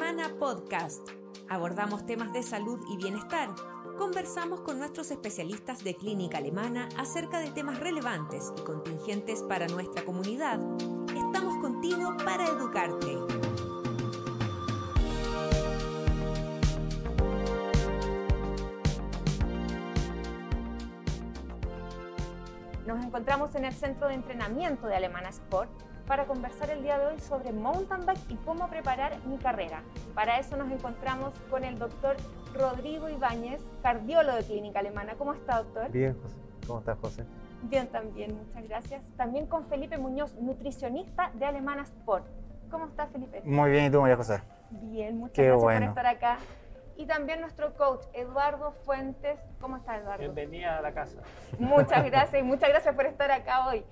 Alemana Podcast. Abordamos temas de salud y bienestar. Conversamos con nuestros especialistas de clínica alemana acerca de temas relevantes y contingentes para nuestra comunidad. Estamos contigo para educarte. Nos encontramos en el centro de entrenamiento de Alemana Sport para conversar el día de hoy sobre mountain bike y cómo preparar mi carrera. Para eso nos encontramos con el doctor Rodrigo Ibáñez, cardiólogo de Clínica Alemana. ¿Cómo está, doctor? Bien, José. ¿Cómo estás, José? Bien, también, muchas gracias. También con Felipe Muñoz, nutricionista de Alemana Sport. ¿Cómo estás, Felipe? Muy bien, ¿y tú, María José? Bien, muchas Qué gracias bueno. por estar acá. Y también nuestro coach, Eduardo Fuentes. ¿Cómo está, Eduardo? Bienvenida a la casa. Muchas gracias y muchas gracias por estar acá hoy.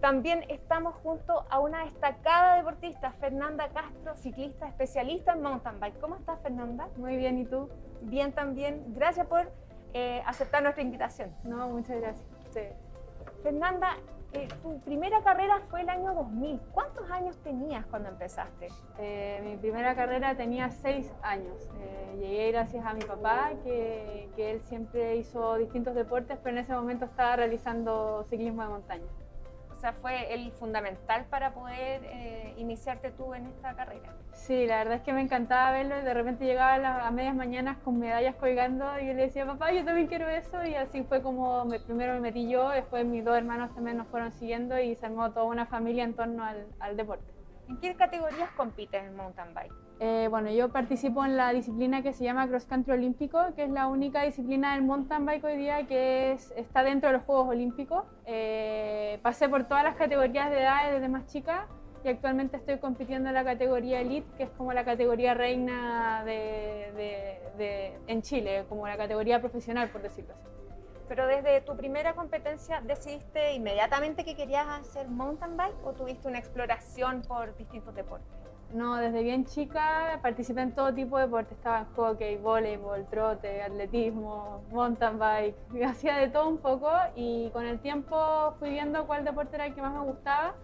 También estamos junto a una destacada deportista, Fernanda Castro, ciclista especialista en mountain bike. ¿Cómo estás, Fernanda? Muy bien, ¿y tú? Bien también. Gracias por eh, aceptar nuestra invitación. No, muchas gracias. Sí. Fernanda, eh, tu primera carrera fue el año 2000. ¿Cuántos años tenías cuando empezaste? Eh, mi primera carrera tenía seis años. Eh, llegué gracias a mi papá, que, que él siempre hizo distintos deportes, pero en ese momento estaba realizando ciclismo de montaña. O sea, fue el fundamental para poder eh, iniciarte tú en esta carrera. Sí, la verdad es que me encantaba verlo y de repente llegaba a, las- a medias mañanas con medallas colgando y yo le decía, papá, yo también quiero eso y así fue como me- primero me metí yo, después mis dos hermanos también nos fueron siguiendo y se armó toda una familia en torno al, al deporte. ¿En qué categorías compites en mountain bike? Eh, bueno, yo participo en la disciplina que se llama Cross Country Olímpico, que es la única disciplina del mountain bike hoy día que es- está dentro de los Juegos Olímpicos. Eh, pasé por todas las categorías de edad desde más chica y actualmente estoy compitiendo en la categoría Elite, que es como la categoría reina de- en Chile, como la categoría profesional, por decirlo así. Pero desde tu primera competencia, ¿decidiste inmediatamente que querías hacer mountain bike o tuviste una exploración por distintos deportes? No, desde bien chica participé en todo tipo de deportes. Estaba en hockey, voleibol, trote, atletismo, mountain bike. Hacía de todo un poco y con el tiempo fui viendo cuál deporte era el que más me gustaba.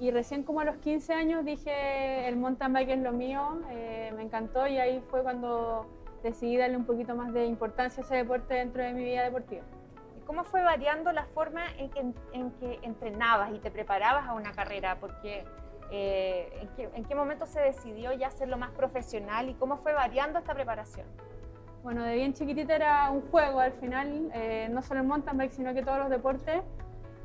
Y recién como a los 15 años dije, el mountain bike es lo mío, eh, me encantó y ahí fue cuando decidí darle un poquito más de importancia a ese deporte dentro de mi vida deportiva. ¿Y cómo fue variando la forma en que entrenabas y te preparabas a una carrera? Porque eh, ¿en, qué, en qué momento se decidió ya hacerlo más profesional y cómo fue variando esta preparación? Bueno, de bien chiquitita era un juego al final, eh, no solo el mountain bike, sino que todos los deportes.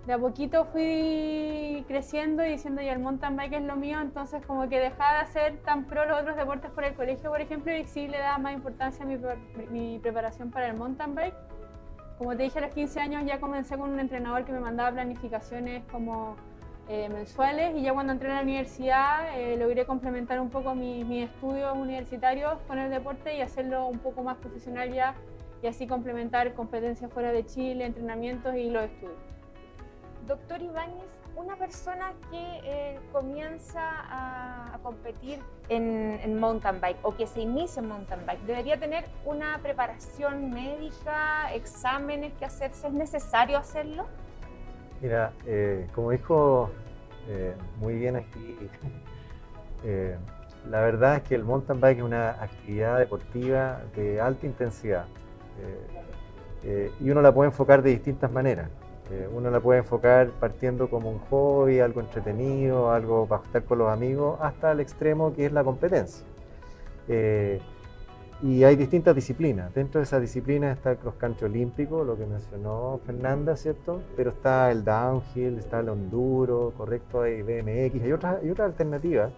De a poquito fui creciendo y diciendo ya el mountain bike es lo mío, entonces como que dejaba de hacer tan pro los otros deportes por el colegio, por ejemplo, y sí le daba más importancia a mi, mi preparación para el mountain bike. Como te dije, a los 15 años ya comencé con un entrenador que me mandaba planificaciones como eh, mensuales y ya cuando entré en la universidad eh, logré complementar un poco mi- mis estudios universitarios con el deporte y hacerlo un poco más profesional ya y así complementar competencias fuera de Chile, entrenamientos y los estudios. Doctor Ibáñez, una persona que eh, comienza a, a competir en, en mountain bike o que se inicia en mountain bike, ¿debería tener una preparación médica, exámenes que hacerse? ¿Es necesario hacerlo? Mira, eh, como dijo eh, muy bien aquí, eh, la verdad es que el mountain bike es una actividad deportiva de alta intensidad y uno la puede enfocar de distintas maneras. Uno la puede enfocar partiendo como un hobby, algo entretenido, algo para estar con los amigos, hasta el extremo que es la competencia. Y hay distintas disciplinas. Dentro de esa disciplina está el cross country olímpico, lo que mencionó Fernanda, ¿cierto? Pero está el downhill, está el enduro, correcto, hay BMX, hay otras, hay alternativas.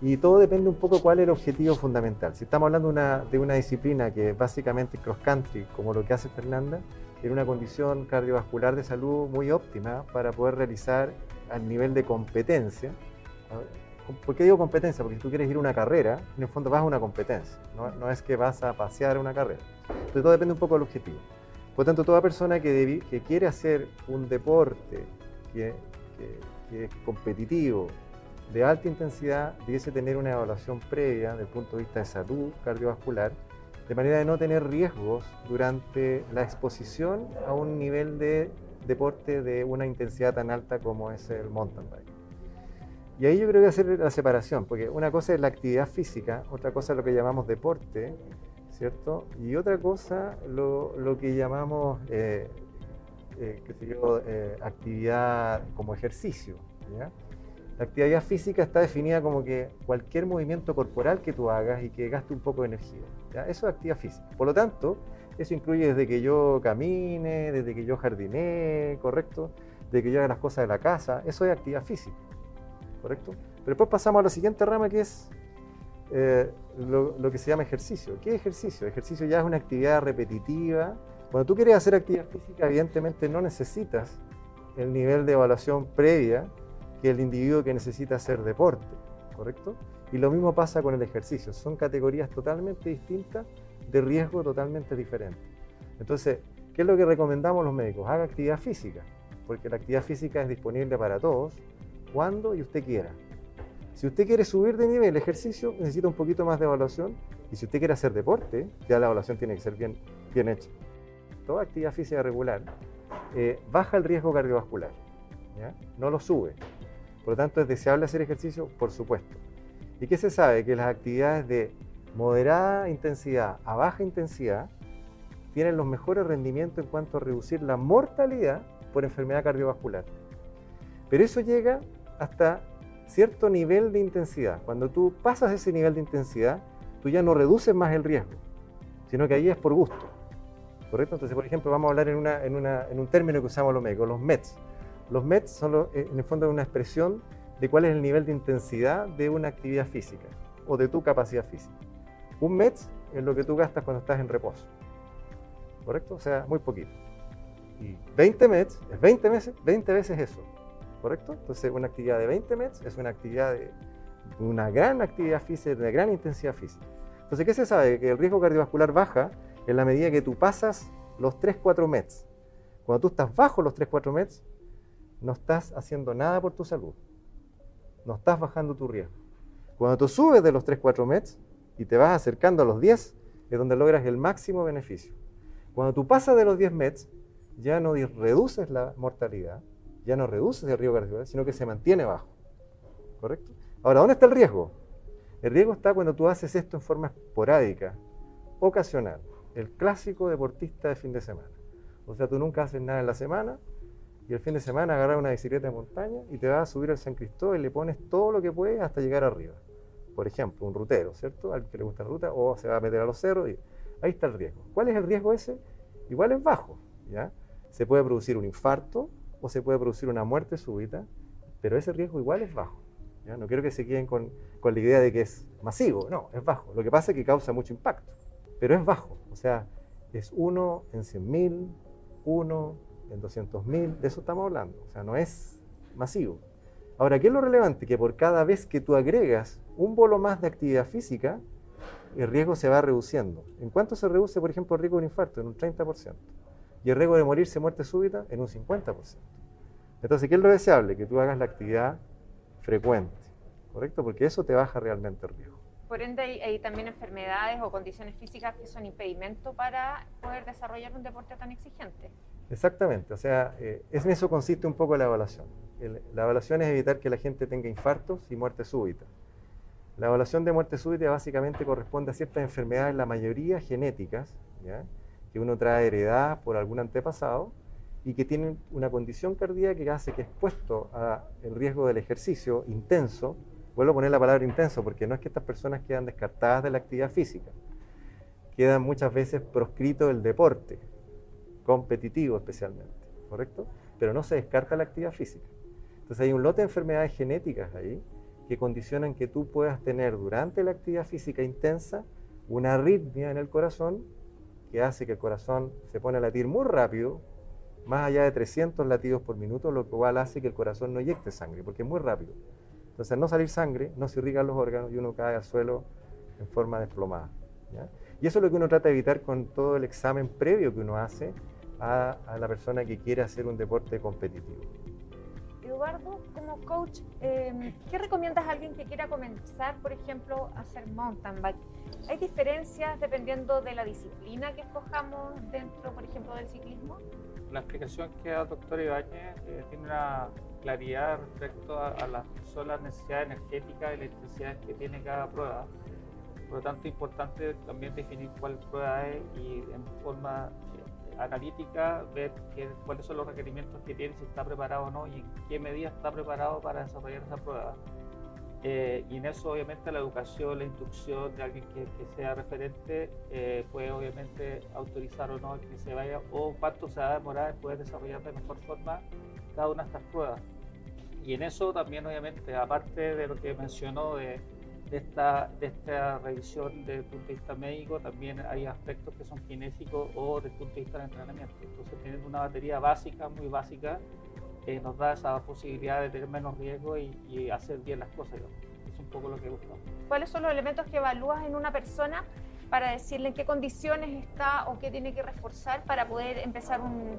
Y todo depende un poco cuál es el objetivo fundamental. Si estamos hablando una, de una disciplina que es básicamente cross country, como lo que hace Fernanda, en una condición cardiovascular de salud muy óptima para poder realizar al nivel de competencia. ¿Por qué digo competencia? Porque si tú quieres ir a una carrera, en el fondo vas a una competencia, no, es que vas a pasear una carrera. Entonces todo depende un poco del objetivo. Por tanto, toda persona que, quiere hacer un deporte que, que- que es competitivo, de alta intensidad, debiese tener una evaluación previa desde el punto de vista de salud cardiovascular, de manera de no tener riesgos durante la exposición a un nivel de deporte de una intensidad tan alta como es el mountain bike. Y ahí yo creo que hacer la separación, porque una cosa es la actividad física, otra cosa es lo que llamamos deporte, ¿cierto? Y otra cosa lo, que llamamos, eh, eh, qué sé yo, eh, actividad como ejercicio. La actividad física está definida como que cualquier movimiento corporal que tú hagas y que gaste un poco de energía. Eso es actividad física. Por lo tanto, eso incluye desde que yo camine, desde que yo jardine, ¿correcto? Desde que yo haga las cosas de la casa. Eso es actividad física, ¿correcto? Pero después pasamos a la siguiente rama que es eh, lo, que se llama ejercicio. ¿Qué ejercicio? Ejercicio ya es una actividad repetitiva. Cuando tú quieres hacer actividad física, evidentemente no necesitas el nivel de evaluación previa que el individuo que necesita hacer deporte, ¿correcto? Y lo mismo pasa con el ejercicio. Son categorías totalmente distintas, de riesgo totalmente diferente. Entonces, ¿qué es lo que recomendamos los médicos? Haga actividad física, porque la actividad física es disponible para todos, cuando y usted quiera. Si usted quiere subir de nivel ejercicio, necesita un poquito más de evaluación. Y si usted quiere hacer deporte, ya la evaluación tiene que ser bien, bien hecha. Toda actividad física regular eh, baja el riesgo cardiovascular, ¿ya? no lo sube. Por lo tanto, ¿es deseable hacer ejercicio? Por supuesto. ¿Y qué se sabe? Que las actividades de moderada intensidad a baja intensidad tienen los mejores rendimientos en cuanto a reducir la mortalidad por enfermedad cardiovascular. Pero eso llega hasta cierto nivel de intensidad. Cuando tú pasas ese nivel de intensidad, tú ya no reduces más el riesgo, sino que ahí es por gusto. ¿Correcto? Entonces, por ejemplo, vamos a hablar en, una, en, una, en un término que usamos los médicos, los METs. Los METs son, eh, en el fondo, una expresión de cuál es el nivel de intensidad de una actividad física o de tu capacidad física. Un METs es lo que tú gastas cuando estás en reposo. ¿Correcto? O sea, muy poquito. Y 20 METs es 20 veces, 20 veces eso. ¿Correcto? Entonces, una actividad de 20 METs es una actividad de una gran actividad física, de gran intensidad física. Entonces, ¿qué se sabe? Que el riesgo cardiovascular baja en la medida que tú pasas los 3-4 METs. Cuando tú estás bajo los 3-4 METs, no estás haciendo nada por tu salud. No estás bajando tu riesgo. Cuando tú subes de los 3-4 METs y te vas acercando a los 10, es donde logras el máximo beneficio. Cuando tú pasas de los 10 METs, ya no reduces la mortalidad, ya no reduces el riesgo cardiovascular, sino que se mantiene bajo. ¿Correcto? Ahora, ¿dónde está el riesgo? El riesgo está cuando tú haces esto en forma esporádica, ocasional. El clásico deportista de fin de semana. O sea, tú nunca haces nada en la semana y el fin de semana agarras una bicicleta de montaña y te vas a subir al San Cristóbal y le pones todo lo que puedes hasta llegar arriba. Por ejemplo, un rutero, ¿cierto? Al que le gusta la ruta, o se va a meter a los cerros y ahí está el riesgo. ¿Cuál es el riesgo ese? Igual es bajo, ¿ya? Se puede producir un infarto, o se puede producir una muerte súbita, pero ese riesgo igual es bajo. No quiero que se queden con, con, la idea de que es masivo, no, es bajo. Lo que pasa es que causa mucho impacto, pero es bajo. O sea, es uno en 100.000, uno en 200.000, de eso estamos hablando. O sea, no es masivo. Ahora, ¿qué es lo relevante? Que por cada vez que tú agregas un bolo más de actividad física, el riesgo se va reduciendo. ¿En cuánto se reduce, por ejemplo, el riesgo de un infarto? En un 30% y el riesgo de morirse muerte súbita en un 50%. Entonces, ¿qué es lo deseable? Que tú hagas la actividad frecuente, ¿correcto? Porque eso te baja realmente el riesgo. Por ende, hay, hay también enfermedades o condiciones físicas que son impedimento para poder desarrollar un deporte tan exigente. Exactamente, o sea, eh, en eso consiste un poco la evaluación. El, la evaluación es evitar que la gente tenga infartos y muerte súbita. La evaluación de muerte súbita básicamente corresponde a ciertas enfermedades, la mayoría genéticas, ¿ya? Que uno trae heredada por algún antepasado y que tienen una condición cardíaca que hace que expuesto al riesgo del ejercicio intenso, vuelvo a poner la palabra intenso porque no es que estas personas quedan descartadas de la actividad física, quedan muchas veces proscrito el deporte, competitivo especialmente, ¿correcto? Pero no se descarta la actividad física. Entonces hay un lote de enfermedades genéticas ahí que condicionan que tú puedas tener durante la actividad física intensa una arritmia en el corazón que hace que el corazón se pone a latir muy rápido, más allá de 300 latidos por minuto, lo cual hace que el corazón no eyecte sangre, porque es muy rápido. Entonces, al no salir sangre, no se irrigan los órganos y uno cae al suelo en forma desplomada. ¿ya? Y eso es lo que uno trata de evitar con todo el examen previo que uno hace a, a la persona que quiere hacer un deporte competitivo. Eduardo, como coach, eh, ¿qué recomiendas a alguien que quiera comenzar, por ejemplo, a hacer mountain bike? ¿Hay diferencias dependiendo de la disciplina que escojamos dentro, por ejemplo, del ciclismo? La explicación que da el doctor Ibáñez eh, tiene una, claridad respecto a, las solas necesidades energéticas y las necesidades que tiene cada prueba. Por lo tanto, es importante también definir cuál prueba es y en forma analítica ver cuáles son los requerimientos que tiene, si está preparado o no y en qué medida está preparado para desarrollar esa prueba. Eh, y en eso obviamente la educación, la instrucción de alguien que, sea referente eh, puede obviamente autorizar o no que se vaya o cuánto se va a demorar en poder desarrollar de mejor forma cada una de estas pruebas. Y en eso también obviamente, aparte de lo que mencionó de, de esta, de esta revisión desde el punto de vista médico, también hay aspectos que son kinésicos o desde el punto de vista del entrenamiento. Entonces teniendo una batería básica, muy básica, nos da esa posibilidad de tener menos riesgo y, hacer bien las cosas. Es un poco lo que buscamos. ¿Cuáles son los elementos que evalúas en una persona para decirle en qué condiciones está o qué tiene que reforzar para poder empezar un,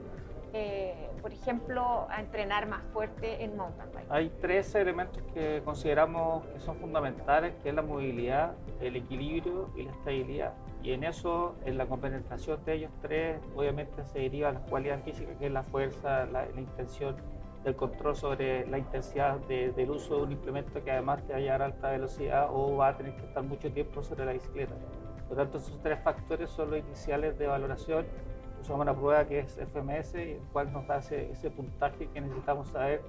eh, por ejemplo, a entrenar más fuerte en mountain bike? Hay tres elementos que consideramos que son fundamentales, que es la movilidad, el equilibrio y la estabilidad. Y en eso, en la compenetración de ellos tres, obviamente se deriva las cualidades físicas, que es la fuerza, la, la intención del control sobre la intensidad del uso de un implemento que además te va a llevar a alta velocidad o va a tener que estar mucho tiempo sobre la bicicleta. Por lo tanto, esos tres factores son los iniciales de valoración. Usamos una prueba que es FMS, el cual nos da ese, puntaje que necesitamos saber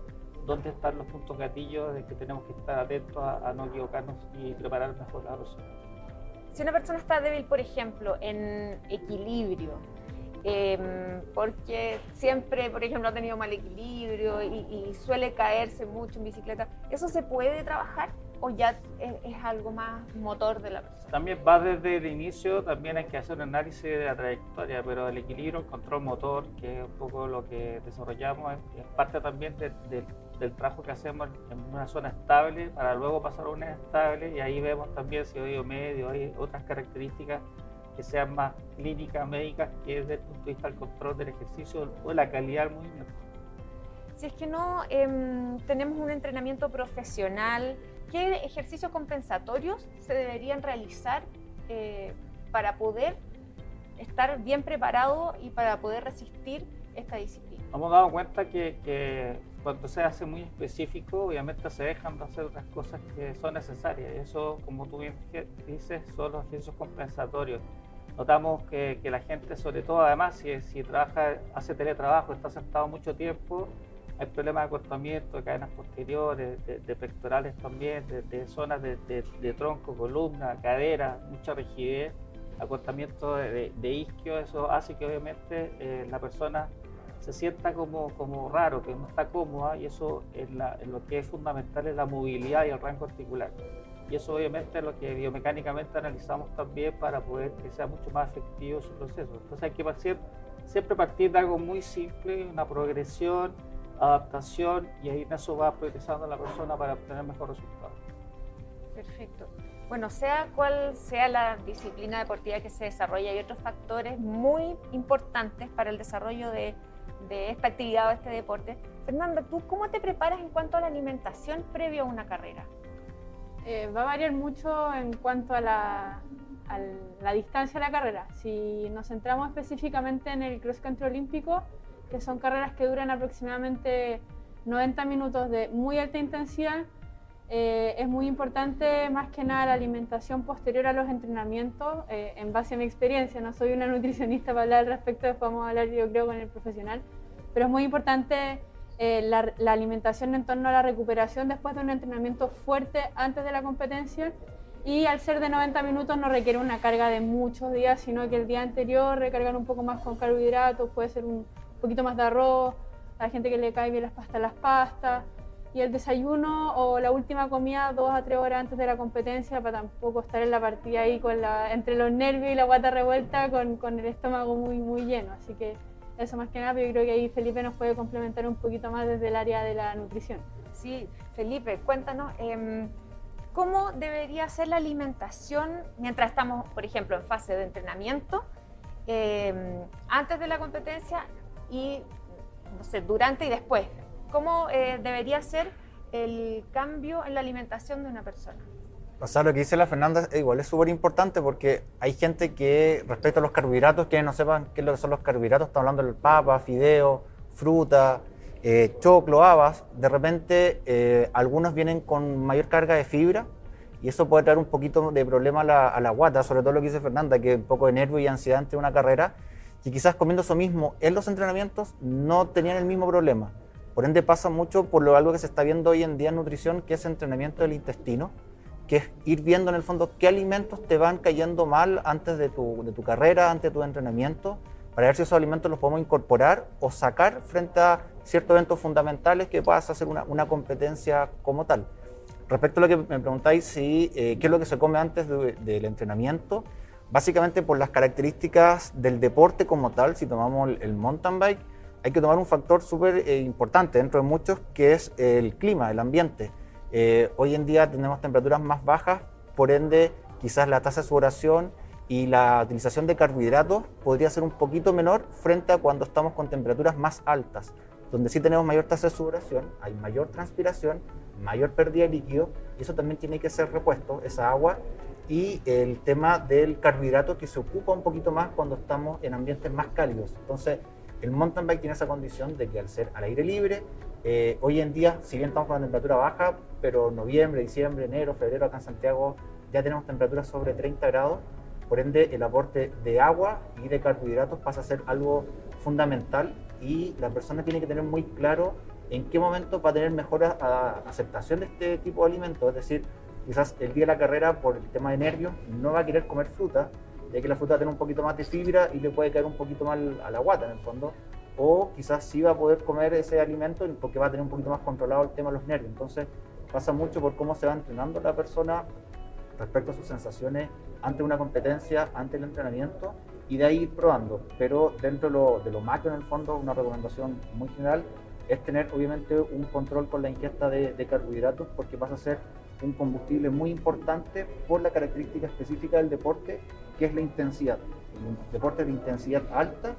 dónde están los puntos gatillos de que tenemos que estar atentos a, no equivocarnos y preparar mejor la persona. Si una persona está débil, por ejemplo, en equilibrio, Em, porque siempre, por ejemplo, ha tenido mal equilibrio y, suele caerse mucho en bicicleta. ¿Eso se puede trabajar o ya es, algo más motor de la persona? También va desde el inicio, también hay que hacer un análisis de la trayectoria, pero el equilibrio, el control motor, que es un poco lo que desarrollamos, es, parte también del trabajo que hacemos en una zona estable para luego pasar a una estable y ahí vemos también si hay medio, hay otras características que sean más clínicas, médicas, que desde el punto de vista del control del ejercicio o la calidad del movimiento. Si es que no em, tenemos un entrenamiento profesional, ¿qué ejercicios compensatorios se deberían realizar eh, para poder estar bien preparado y para poder resistir esta disciplina? Hemos dado cuenta que, que, cuando se hace muy específico, obviamente se dejan de hacer otras cosas que son necesarias. Eso, como tú bien dices, son los ejercicios compensatorios. Notamos que, la gente, sobre todo además, si, si trabaja, hace teletrabajo, está sentado mucho tiempo, hay problemas de acortamiento de cadenas posteriores, de, pectorales también, de, zonas de, tronco, columna, cadera, mucha rigidez, acortamiento de, isquio, eso hace que obviamente eh, la persona se sienta como, como raro, que no está cómoda y eso es lo que es fundamental es la movilidad y el rango articular y eso obviamente es lo que biomecánicamente analizamos también para poder que sea mucho más efectivo su proceso. Entonces hay que partir, siempre partir de algo muy simple, una progresión, adaptación y ahí en eso va progresando la persona para obtener mejor resultado. Perfecto. Bueno, sea cual sea la disciplina deportiva que se desarrolla, hay otros factores muy importantes para el desarrollo de, de esta actividad o este deporte. Fernanda, ¿tú cómo te preparas en cuanto a la alimentación previo a una carrera? Eh, va a variar mucho en cuanto a la, distancia de la carrera. Si nos centramos específicamente en el cross country olímpico, que son carreras que duran aproximadamente 90 minutos de muy alta intensidad, eh, es muy importante más que nada la alimentación posterior a los entrenamientos, eh, en base a mi experiencia, no soy una nutricionista para hablar al respecto, después vamos a hablar yo creo con el profesional, pero es muy importante eh, la, alimentación en torno a la recuperación después de un entrenamiento fuerte antes de la competencia. Y al ser de 90 minutos no requiere una carga de muchos días, sino que el día anterior recargan un poco más con carbohidratos, puede ser un poquito más de arroz, a la gente que le cae bien las pastas, las pastas, y el desayuno o la última comida dos a tres horas antes de la competencia para tampoco estar en la partida ahí con la, entre los nervios y la guata revuelta con, con el estómago muy, muy lleno. Así que eso más que nada, pero yo creo que ahí Felipe nos puede complementar un poquito más desde el área de la nutrición. Sí, Felipe, cuéntanos, em, ¿cómo debería ser la alimentación mientras estamos, por ejemplo, en fase de entrenamiento, em, antes de la competencia y, no sé, durante y después? ¿Cómo eh, debería ser el cambio en la alimentación de una persona? O sea, lo que dice la Fernanda igual es súper importante porque hay gente que respecto a los carbohidratos, que no sepan qué son los carbohidratos, está hablando del papa, fideo, fruta, eh, choclo, habas, de repente eh, algunos vienen con mayor carga de fibra y eso puede traer un poquito de problema a la, a la guata, sobre todo lo que dice Fernanda, que un poco de nervio y ansiedad ante una carrera, y quizás comiendo eso mismo en los entrenamientos no tenían el mismo problema. Por ende pasa mucho por lo algo que se está viendo hoy en día en nutrición, que es entrenamiento del intestino, que es ir viendo en el fondo qué alimentos te van cayendo mal antes de tu, de tu carrera, antes de tu entrenamiento, para ver si esos alimentos los podemos incorporar o sacar frente a ciertos eventos fundamentales que puedas hacer una, una competencia como tal. Respecto a lo que me preguntáis, si, eh, qué es lo que se come antes de- del entrenamiento, básicamente por las características del deporte como tal, si tomamos el, mountain bike, hay que tomar un factor súper eh, importante dentro de muchos, que es el clima, el ambiente. Eh, hoy en día tenemos temperaturas más bajas, por ende quizás la tasa de sudoración y la utilización de carbohidratos podría ser un poquito menor frente a cuando estamos con temperaturas más altas, donde sí tenemos mayor tasa de sudoración, hay mayor transpiración, mayor pérdida de líquido, y eso también tiene que ser repuesto, esa agua, y el tema del carbohidrato que se ocupa un poquito más cuando estamos en ambientes más cálidos. Entonces, el mountain bike tiene esa condición de que al ser al aire libre, eh, hoy en día, si bien estamos con una temperatura baja, pero noviembre, diciembre, enero, febrero acá en Santiago ya tenemos temperaturas sobre 30 grados, por ende el aporte de agua y de carbohidratos pasa a ser algo fundamental y la persona tiene que tener muy claro en qué momento va a tener mejor a- a- aceptación de este tipo de alimentos, es decir, quizás el día de la carrera por el tema de nervios no va a querer comer fruta, ya que la fruta tiene un poquito más de fibra y le puede caer un poquito mal a la guata en el fondo, o quizás sí va a poder comer ese alimento porque va a tener un poquito más controlado el tema de los nervios. Entonces pasa mucho por cómo se va entrenando la persona respecto a sus sensaciones ante una competencia, ante el entrenamiento y de ahí ir probando. Pero dentro de lo, de lo macro en el fondo, una recomendación muy general es tener obviamente un control con la ingesta de, de carbohidratos porque pasa a ser un combustible muy importante por la característica específica del deporte que es la intensidad. El deporte de intensidad alta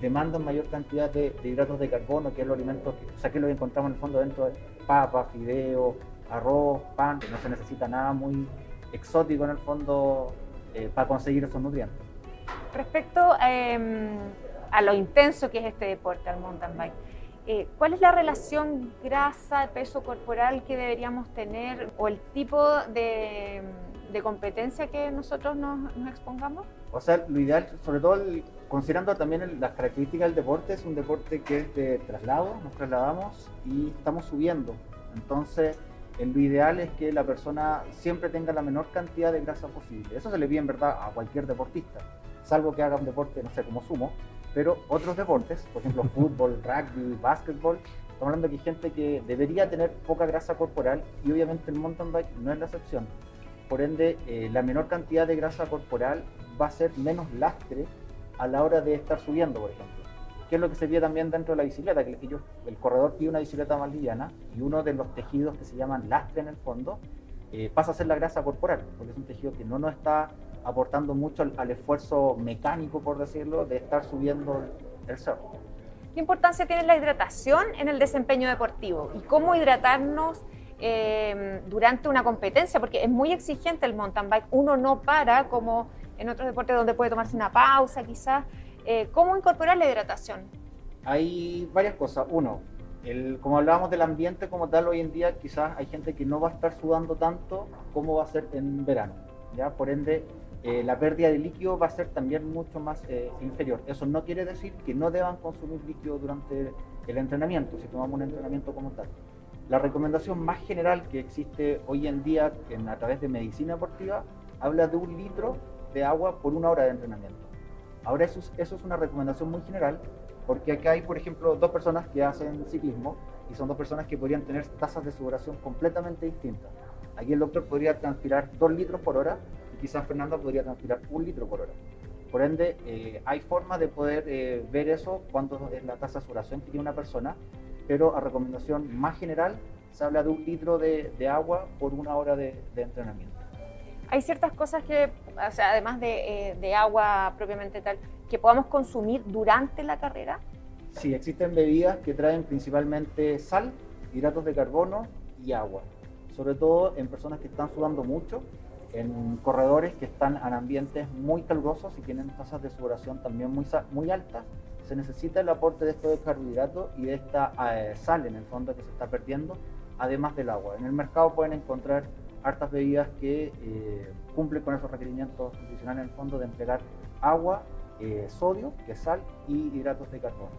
demandan mayor cantidad de, hidratos de carbono, que es los alimentos, que, o sea, que es lo que encontramos en el fondo dentro de papa, fideo, arroz, pan, que no se necesita nada muy exótico en el fondo eh, para conseguir esos nutrientes. Respecto eh, a lo intenso que es este deporte, al mountain bike, eh, ¿cuál es la relación grasa-peso corporal que deberíamos tener o el tipo de, de competencia que nosotros nos, nos expongamos? O sea, lo ideal, sobre todo el- considerando también el- las características del deporte, es un deporte que es de traslado, nos trasladamos y estamos subiendo. Entonces, lo ideal es que la persona siempre tenga la menor cantidad de grasa posible. Eso se le pide en verdad a cualquier deportista, salvo que haga un deporte, no sé, como sumo, pero otros deportes, por ejemplo, fútbol, rugby, básquetbol, estamos hablando que hay gente que debería tener poca grasa corporal y obviamente el mountain bike no es la excepción. Por ende, eh, la menor cantidad de grasa corporal va a ser menos lastre a la hora de estar subiendo, por ejemplo. ¿Qué es lo que se ve también dentro de la bicicleta? Que el corredor pide una bicicleta más liviana y uno de los tejidos que se llaman lastre en el fondo eh, pasa a ser la grasa corporal, porque es un tejido que no nos está aportando mucho al, al esfuerzo mecánico, por decirlo, de estar subiendo el, cerro. ¿Qué importancia tiene la hidratación en el desempeño deportivo? ¿Y cómo hidratarnos eh, durante una competencia? Porque es muy exigente el mountain bike. Uno no para como en otros deportes donde puede tomarse una pausa quizás. Eh, ¿Cómo incorporar la hidratación? Hay varias cosas. Uno, el, como hablábamos del ambiente como tal, hoy en día quizás hay gente que no va a estar sudando tanto como va a ser en verano. ¿ya? Por ende, eh, la pérdida de líquido va a ser también mucho más eh, inferior. Eso no quiere decir que no deban consumir líquido durante el entrenamiento, si tomamos un entrenamiento como tal. La recomendación más general que existe hoy en día en, a través de medicina deportiva habla de un litro de agua por una hora de entrenamiento. Ahora eso es, una recomendación muy general porque acá hay, por ejemplo, dos personas que hacen ciclismo y son dos personas que podrían tener tasas de sudoración completamente distintas. Aquí el doctor podría transpirar 2 litros por hora quizás Fernanda podría transpirar 1 litro por hora. Por ende, eh, hay formas de poder eh, ver eso, cuánto es la tasa de sudoración que tiene una persona, pero a recomendación más general se habla de un litro de, de agua por una hora de, de entrenamiento. Hay ciertas cosas que, o sea, además de, eh, de agua propiamente tal, que podamos consumir durante la carrera. Sí, existen bebidas que traen principalmente sal, hidratos de carbono y agua. Sobre todo en personas que están sudando mucho, en corredores que están en ambientes muy calurosos y tienen tasas de sudoración también muy, muy altas, se necesita el aporte de estos carbohidratos y de esta eh, sal en el fondo que se está perdiendo, además del agua. En el mercado pueden encontrar hartas bebidas que eh, cumplen con esos requerimientos nutricionales en el fondo de entregar agua, eh, sodio, que es sal y hidratos de carbono.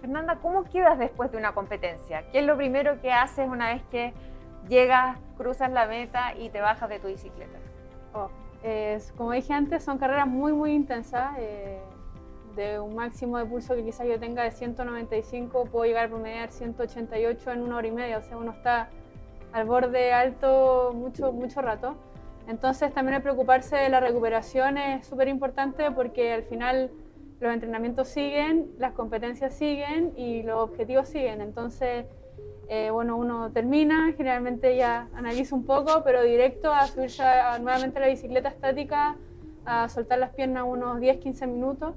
Fernanda, ¿cómo quedas después de una competencia? ¿Qué es lo primero que haces una vez que llegas, cruzas la meta y te bajas de tu bicicleta? Oh, como dije antes, son carreras muy, muy intensas. Eh, de un máximo de pulso que quizás yo tenga de 195, puedo llegar a promediar 188 en una hora y media. O sea, uno está al borde alto mucho, mucho rato. Entonces también el preocuparse de la recuperación es súper importante porque al final los entrenamientos siguen, las competencias siguen y los objetivos siguen. Entonces, eh, bueno, uno termina, generalmente ya analiza un poco, pero directo a subirse nuevamente a la bicicleta estática, a soltar las piernas unos 10-15 minutos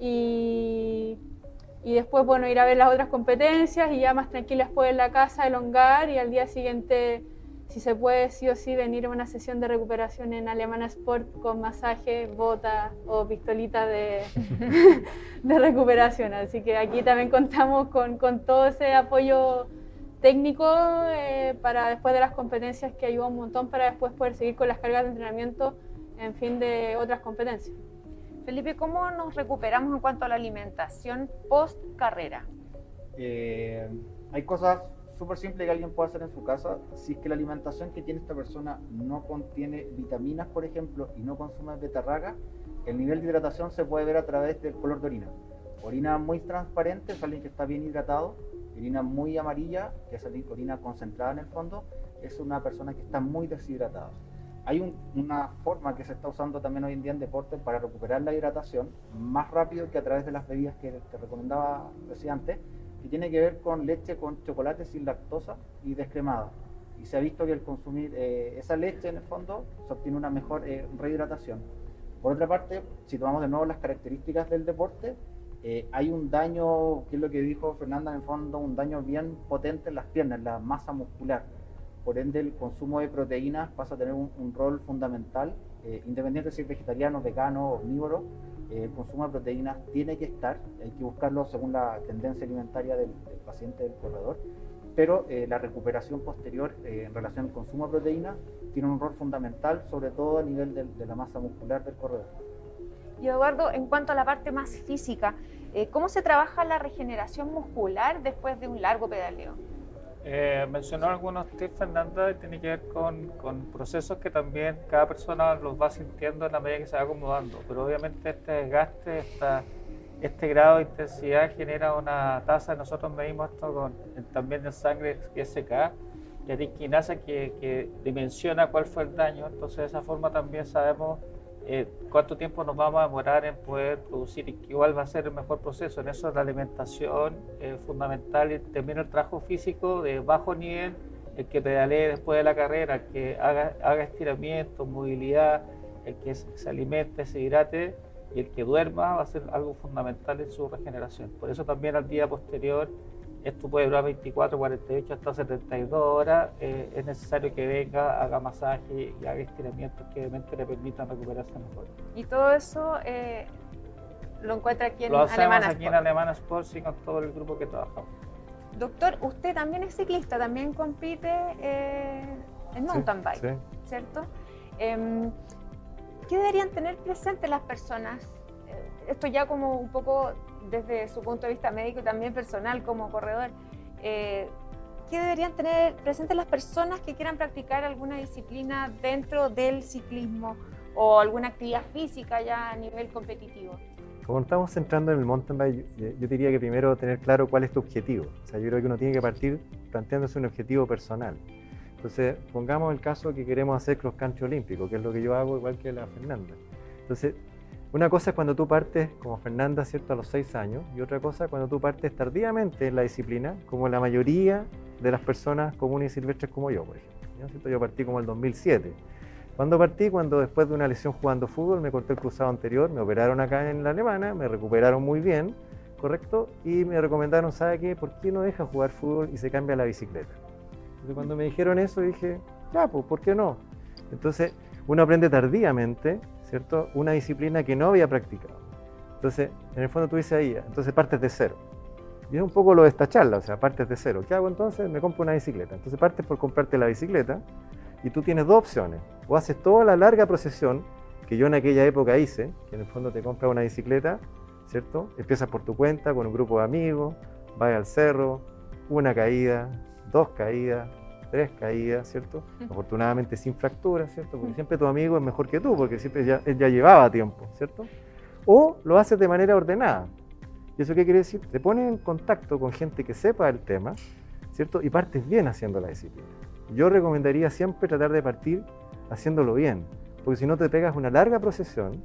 y, y, después, bueno, ir a ver las otras competencias y ya más tranquilas después en la casa, elongar y al día siguiente, si se puede, sí o sí, venir a una sesión de recuperación en Alemana Sport con masaje, bota o pistolita de, de recuperación. Así que aquí también contamos con, con todo ese apoyo técnico eh, para después de las competencias que ayuda un montón para después poder seguir con las cargas de entrenamiento en fin de otras competencias. Felipe, ¿cómo nos recuperamos en cuanto a la alimentación post carrera? Eh, hay cosas súper simples que alguien puede hacer en su casa. Si es que la alimentación que tiene esta persona no contiene vitaminas, por ejemplo, y no consume betarraga, el nivel de hidratación se puede ver a través del color de orina. Orina muy transparente es alguien que está bien hidratado. Orina muy amarilla, que es orina concentrada en el fondo, es una persona que está muy deshidratada. Hay una forma que se está usando también hoy en día en deporte para recuperar la hidratación más rápido que a través de las bebidas que te recomendaba decía antes, que tiene que ver con leche con chocolate sin lactosa y descremada. Y se ha visto que al consumir eh, esa leche en el fondo se obtiene una mejor eh, rehidratación. Por otra parte, si tomamos de nuevo las características del deporte, eh, hay un daño, que es lo que dijo Fernanda en el fondo, un daño bien potente en las piernas, en la masa muscular por ende el consumo de proteínas pasa a tener un, rol fundamental, eh, independiente de si es vegetariano, vegano, omnívoro, eh, el consumo de proteínas tiene que estar, hay que buscarlo según la tendencia alimentaria del, paciente, del corredor, pero eh, la recuperación posterior en relación al consumo de proteínas tiene un rol fundamental, sobre todo a nivel de, de la masa muscular del corredor. Y Eduardo, en cuanto a la parte más física, ¿cómo se trabaja la regeneración muscular después de un largo pedaleo? Eh, mencionó algunos tips, Fernanda, y tiene que ver con, con, procesos que también cada persona los va sintiendo en la medida que se va acomodando. Pero obviamente este desgaste, esta, este grado de intensidad genera una tasa, nosotros medimos esto con, también en sangre SK, y disquinasa que, que dimensiona cuál fue el daño. Entonces de esa forma también sabemos eh, cuánto tiempo nos vamos a demorar en poder producir y igual va a ser el mejor proceso. En eso la alimentación es fundamental y también el trabajo físico de bajo nivel, el que pedalee después de la carrera, el que haga, haga estiramiento, movilidad, el que se alimente, se hidrate y el que duerma va a ser algo fundamental en su regeneración. Por eso también al día posterior esto puede durar 24, 48, hasta 72 horas. Eh, es necesario que venga, haga masaje y haga estiramientos que obviamente le permitan recuperarse mejor. Y todo eso eh, lo encuentra aquí en Lo hacemos aquí en Alemana Sports y con todo el grupo que trabajamos. Doctor, usted también es ciclista, también compite eh, en mountain bike, ¿cierto? Em, ¿Qué deberían tener presentes las personas? Esto ya como un poco desde su punto de vista médico y también personal como corredor, eh, ¿qué deberían tener presentes las personas que quieran practicar alguna disciplina dentro del ciclismo o alguna actividad física ya a nivel competitivo? Como estamos centrando en el mountain bike, yo, diría que primero tener claro cuál es tu objetivo. O sea, yo creo que uno tiene que partir planteándose un objetivo personal. Entonces, pongamos el caso que queremos hacer cross country olímpico, que es lo que yo hago igual que la Fernanda. Entonces, una cosa es cuando tú partes, como Fernanda, ¿cierto?, a los seis años, y otra cosa cuando tú partes tardíamente en la disciplina, como la mayoría de las personas comunes y silvestres como yo, por ejemplo. Yo partí como el 2007. Cuando partí, cuando después de una lesión jugando fútbol me corté el cruzado anterior, me operaron acá en la alemana, me recuperaron muy bien, ¿correcto? Y me recomendaron, ¿sabe qué? ¿Por qué no deja jugar fútbol y se cambia a la bicicleta? Entonces cuando me dijeron eso dije, ya, pues, ¿por qué no? Entonces uno aprende tardíamente ¿cierto? Una disciplina que no había practicado. Entonces, en el fondo tú dices ahí, entonces partes de cero. Y es un poco lo de esta charla, o sea, partes de cero. ¿Qué hago entonces? Me compro una bicicleta. Entonces partes por comprarte la bicicleta y tú tienes dos opciones. O haces toda la larga procesión que yo en aquella época hice, que en el fondo te compras una bicicleta, ¿cierto? Empiezas por tu cuenta con un grupo de amigos, vas al cerro, una caída, dos caídas, tres caídas, ¿cierto? Afortunadamente sin fracturas, ¿cierto? Porque siempre tu amigo es mejor que tú, porque siempre ya, llevaba tiempo, ¿cierto? O lo haces de manera ordenada. ¿Y eso qué quiere decir? Te pones en contacto con gente que sepa el tema, ¿cierto? Y partes bien haciendo la disciplina. Yo recomendaría siempre tratar de partir haciéndolo bien, porque si no te pegas una larga procesión,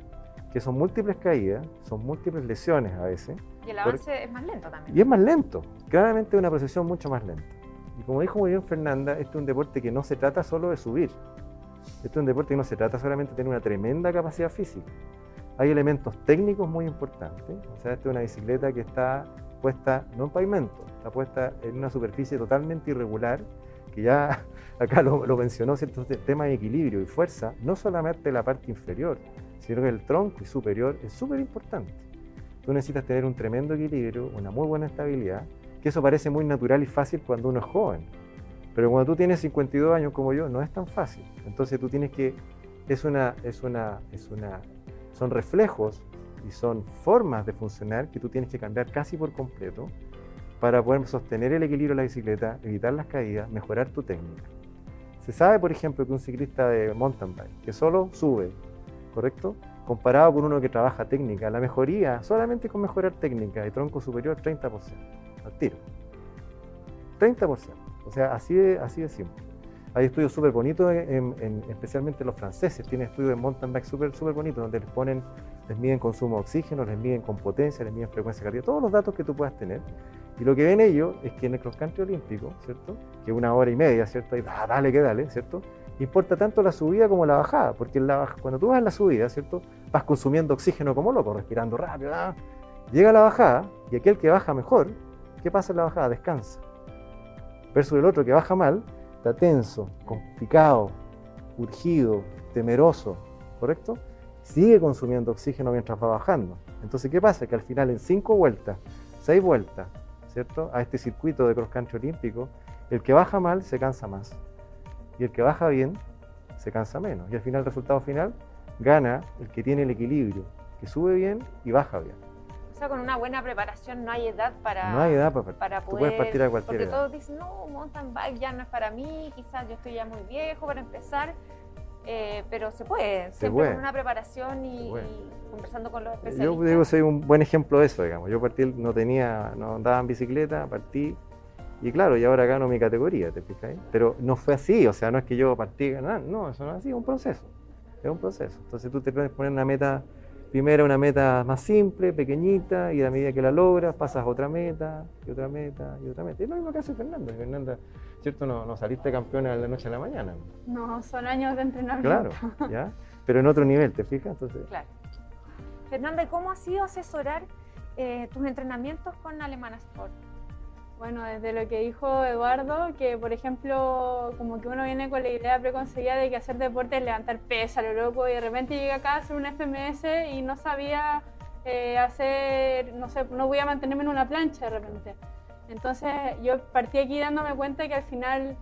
que son múltiples caídas, son múltiples lesiones a veces. Y el avance es más lento también. Y es más lento, claramente una procesión mucho más lenta. Y como dijo muy bien Fernanda, este es un deporte que no se trata solo de subir. Este es un deporte que no se trata solamente de tener una tremenda capacidad física. Hay elementos técnicos muy importantes. O sea, esta es una bicicleta que está puesta no en pavimento, está puesta en una superficie totalmente irregular, que ya acá lo, lo mencionó, ¿cierto? Este tema de equilibrio y fuerza, no solamente la parte inferior, sino que el tronco y superior es súper importante. Tú necesitas tener un tremendo equilibrio, una muy buena estabilidad, que eso parece muy natural y fácil cuando uno es joven. Pero cuando tú tienes 52 años como yo, no es tan fácil. Entonces tú tienes que, es una, es una, es una, son reflejos y son formas de funcionar que tú tienes que cambiar casi por completo para poder sostener el equilibrio de la bicicleta, evitar las caídas, mejorar tu técnica. Se sabe, por ejemplo, que un ciclista de mountain bike que solo sube, ¿correcto? Comparado con uno que trabaja técnica, la mejoría, solamente con mejorar técnica de tronco superior, 30% al tiro. 30%. O sea, así de, así de simple. Hay estudios súper bonitos, en, en, especialmente los franceses, tienen estudios de mountain bike súper súper bonitos, donde les ponen, les miden consumo de oxígeno, les miden con potencia, les miden frecuencia cardíaca, todos los datos que tú puedas tener. Y lo que ven ellos es que en el cross country olímpico, ¿cierto? Que una hora y media, ¿cierto? Y ah, dale que dale, ¿cierto? Importa tanto la subida como la bajada, porque la, cuando tú vas en la subida, ¿cierto? Vas consumiendo oxígeno como loco, respirando rápido, ¿ah? llega la bajada y aquel que baja mejor, ¿qué pasa en la bajada? Descansa. Versus el otro que baja mal, está tenso, complicado, urgido, temeroso, ¿correcto? Sigue consumiendo oxígeno mientras va bajando. Entonces, ¿qué pasa? Que al final en cinco vueltas, seis vueltas, ¿cierto? A este circuito de cross country olímpico, el que baja mal se cansa más. Y el que baja bien se cansa menos. Y al final, el resultado final, gana el que tiene el equilibrio, que sube bien y baja bien. Con una buena preparación no hay edad para, no hay edad para, para tú poder. puedes partir a cualquier porque edad. todos dicen, no, mountain bike ya no es para mí, quizás yo estoy ya muy viejo para empezar. eh, pero se puede, Se siempre puede. con una preparación y, y conversando con los Yo especialistas. digo, soy un buen ejemplo de eso, digamos. Yo partí, no tenía, no andaba en bicicleta, partí, y claro, y ahora gano mi categoría, ¿te fijas? Pero no fue así, o sea, no es que yo partí ganando, no, eso no es así, es un proceso, es un proceso. Entonces tú te puedes poner una meta, primero una meta más simple, pequeñita, y a medida que la logras, pasas a otra meta, y otra meta, y otra meta. Es lo mismo que hace Fernanda, Fernanda, ¿cierto? No, no saliste campeona de la noche a la mañana, No, son años de entrenamiento. claro, ¿ya? Pero en otro nivel, ¿te fijas? Entonces, Claro. Fernanda, ¿y ¿cómo ha sido asesorar eh, tus entrenamientos con Alemana Sport? Bueno, desde lo que dijo Eduardo, que por ejemplo, como que uno viene con la idea preconcebida de que hacer deporte es levantar pesa, lo loco, y de repente llega acá a hacer un FMS y no sabía eh, hacer, no sé, no voy a mantenerme en una plancha de repente. Entonces yo partí aquí dándome cuenta que al final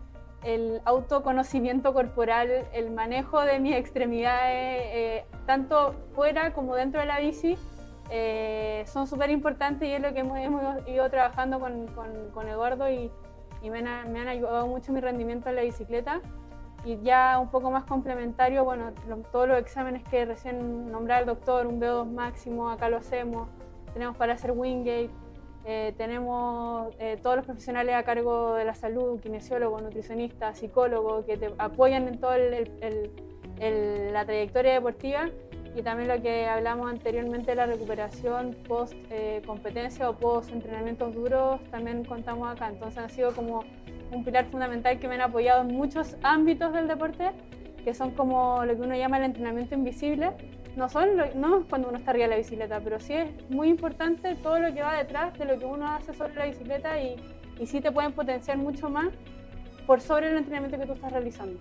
el autoconocimiento corporal, el manejo de mis extremidades, eh, tanto fuera como dentro de la bici, eh, son súper importantes y es lo que hemos, hemos ido trabajando con, con- con Eduardo y, y me, han, me han ayudado mucho mi rendimiento en la bicicleta. Y ya un poco más complementario, bueno, lo- todos los exámenes que recién nombraba el doctor, un VO2 máximo, acá lo hacemos, tenemos para hacer Wingate, eh, tenemos eh, todos los profesionales a cargo de la salud, kinesiólogos, nutricionistas, psicólogos, que te apoyan en toda la trayectoria deportiva y también lo que hablamos anteriormente la recuperación post eh, competencia o post entrenamientos duros, también contamos acá. Entonces ha sido como un pilar fundamental que me han apoyado en muchos ámbitos del deporte, que son como lo que uno llama el entrenamiento invisible. No, son lo- no es cuando uno está arriba de la bicicleta, pero sí es muy importante todo lo que va detrás de lo que uno hace sobre la bicicleta y, y sí te pueden potenciar mucho más por sobre el entrenamiento que tú estás realizando.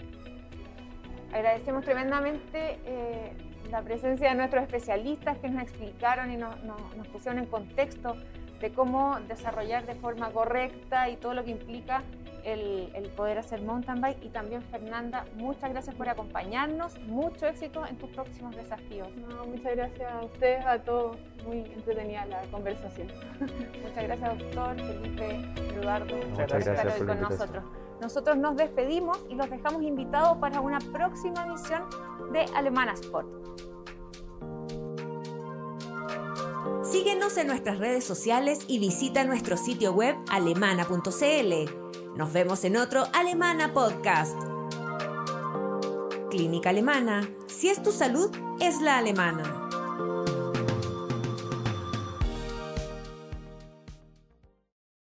Agradecemos tremendamente eh, la presencia de nuestros especialistas que nos explicaron y nos, nos pusieron en contexto de cómo desarrollar de forma correcta y todo lo que implica el, poder hacer mountain bike. Y también Fernanda, muchas gracias por acompañarnos, mucho éxito en tus próximos desafíos. muchas gracias a ustedes, a todos, muy entretenida la conversación. muchas gracias doctor, Felipe, Eduardo, muchas gracias por estar hoy con nosotros. Nosotros nos despedimos y los dejamos invitados para una próxima edición de Alemana Sport. Síguenos en nuestras redes sociales y visita nuestro sitio web alemana.cl. Nos vemos en otro Alemana Podcast. Clínica Alemana. Si es tu salud, es la alemana.